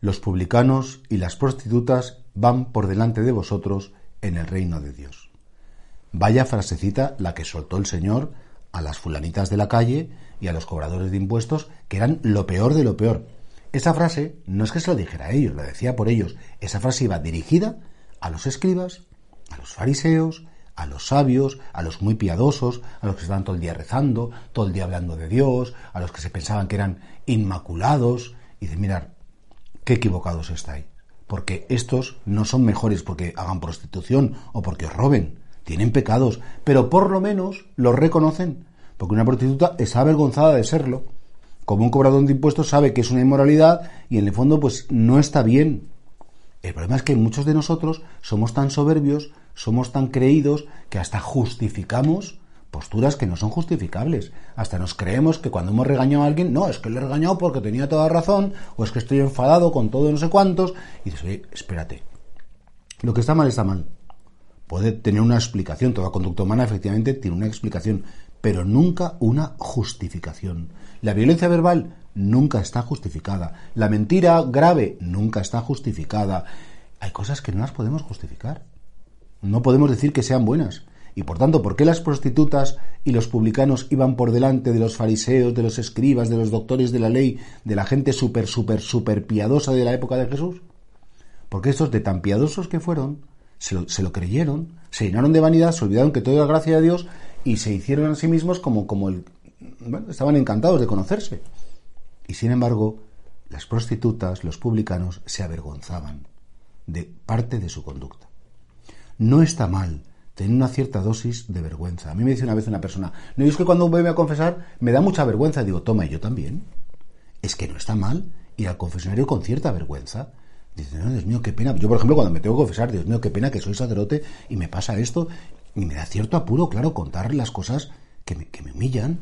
Los publicanos y las prostitutas van por delante de vosotros en el reino de Dios. Vaya frasecita la que soltó el Señor a las fulanitas de la calle y a los cobradores de impuestos, que eran lo peor de lo peor. Esa frase no es que se lo dijera a ellos, la decía por ellos. Esa frase iba dirigida a los escribas, a los fariseos, a los sabios, a los muy piadosos, a los que estaban todo el día rezando, todo el día hablando de Dios, a los que se pensaban que eran inmaculados, y de mirar, qué equivocados estáis. Porque estos no son mejores porque hagan prostitución o porque os roben. Tienen pecados, pero por lo menos los reconocen. Porque una prostituta está avergonzada de serlo. Como un cobrador de impuestos sabe que es una inmoralidad y en el fondo pues no está bien. El problema es que muchos de nosotros somos tan soberbios, somos tan creídos que hasta justificamos posturas que no son justificables. Hasta nos creemos que cuando hemos regañado a alguien, no, es que le he regañado porque tenía toda razón, o es que estoy enfadado con todo no sé cuántos, y dices, oye, espérate, lo que está mal está mal. Puede tener una explicación, toda conducta humana efectivamente tiene una explicación, pero nunca una justificación. La violencia verbal nunca está justificada. La mentira grave nunca está justificada. Hay cosas que no las podemos justificar. No podemos decir que sean buenas. Y por tanto, ¿por qué las prostitutas y los publicanos iban por delante de los fariseos, de los escribas, de los doctores de la ley, de la gente súper, súper, súper piadosa de la época de Jesús? Porque estos de tan piadosos que fueron, se lo, creyeron, se llenaron de vanidad, se olvidaron que todo era gracia de Dios y se hicieron a sí mismos como, como el... Bueno, estaban encantados de conocerse. Y sin embargo, las prostitutas, los publicanos, se avergonzaban de parte de su conducta. No está mal tener una cierta dosis de vergüenza. A mí me dice una vez una persona, no, es que cuando voy a confesar me da mucha vergüenza. Digo, toma, y yo también. Es que no está mal ir al confesionario con cierta vergüenza. Dice, no, Dios mío, qué pena. Yo, por ejemplo, cuando me tengo que confesar, Dios mío, qué pena que soy sacerdote y me pasa esto. Y me da cierto apuro, claro, contar las cosas que me, que me humillan.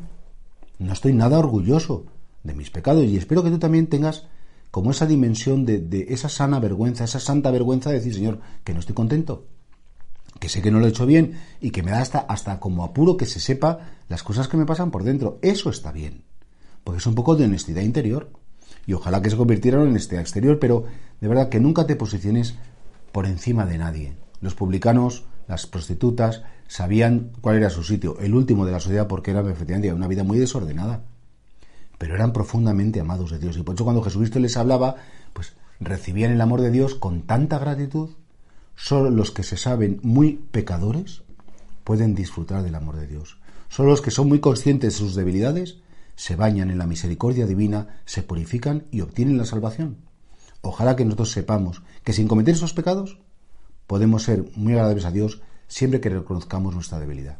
No estoy nada orgulloso de mis pecados y espero que tú también tengas como esa dimensión de, de esa sana vergüenza, esa santa vergüenza de decir, Señor, que no estoy contento que sé que no lo he hecho bien y que me da hasta, hasta como apuro que se sepa las cosas que me pasan por dentro. Eso está bien, porque es un poco de honestidad interior. Y ojalá que se convirtiera en honestidad exterior, pero de verdad que nunca te posiciones por encima de nadie. Los publicanos, las prostitutas, sabían cuál era su sitio, el último de la sociedad, porque era efectivamente una vida muy desordenada. Pero eran profundamente amados de Dios. Y por eso cuando Jesucristo les hablaba, pues recibían el amor de Dios con tanta gratitud Solo los que se saben muy pecadores pueden disfrutar del amor de Dios. Solo los que son muy conscientes de sus debilidades se bañan en la misericordia divina, se purifican y obtienen la salvación. Ojalá que nosotros sepamos que sin cometer esos pecados podemos ser muy agradables a Dios siempre que reconozcamos nuestra debilidad.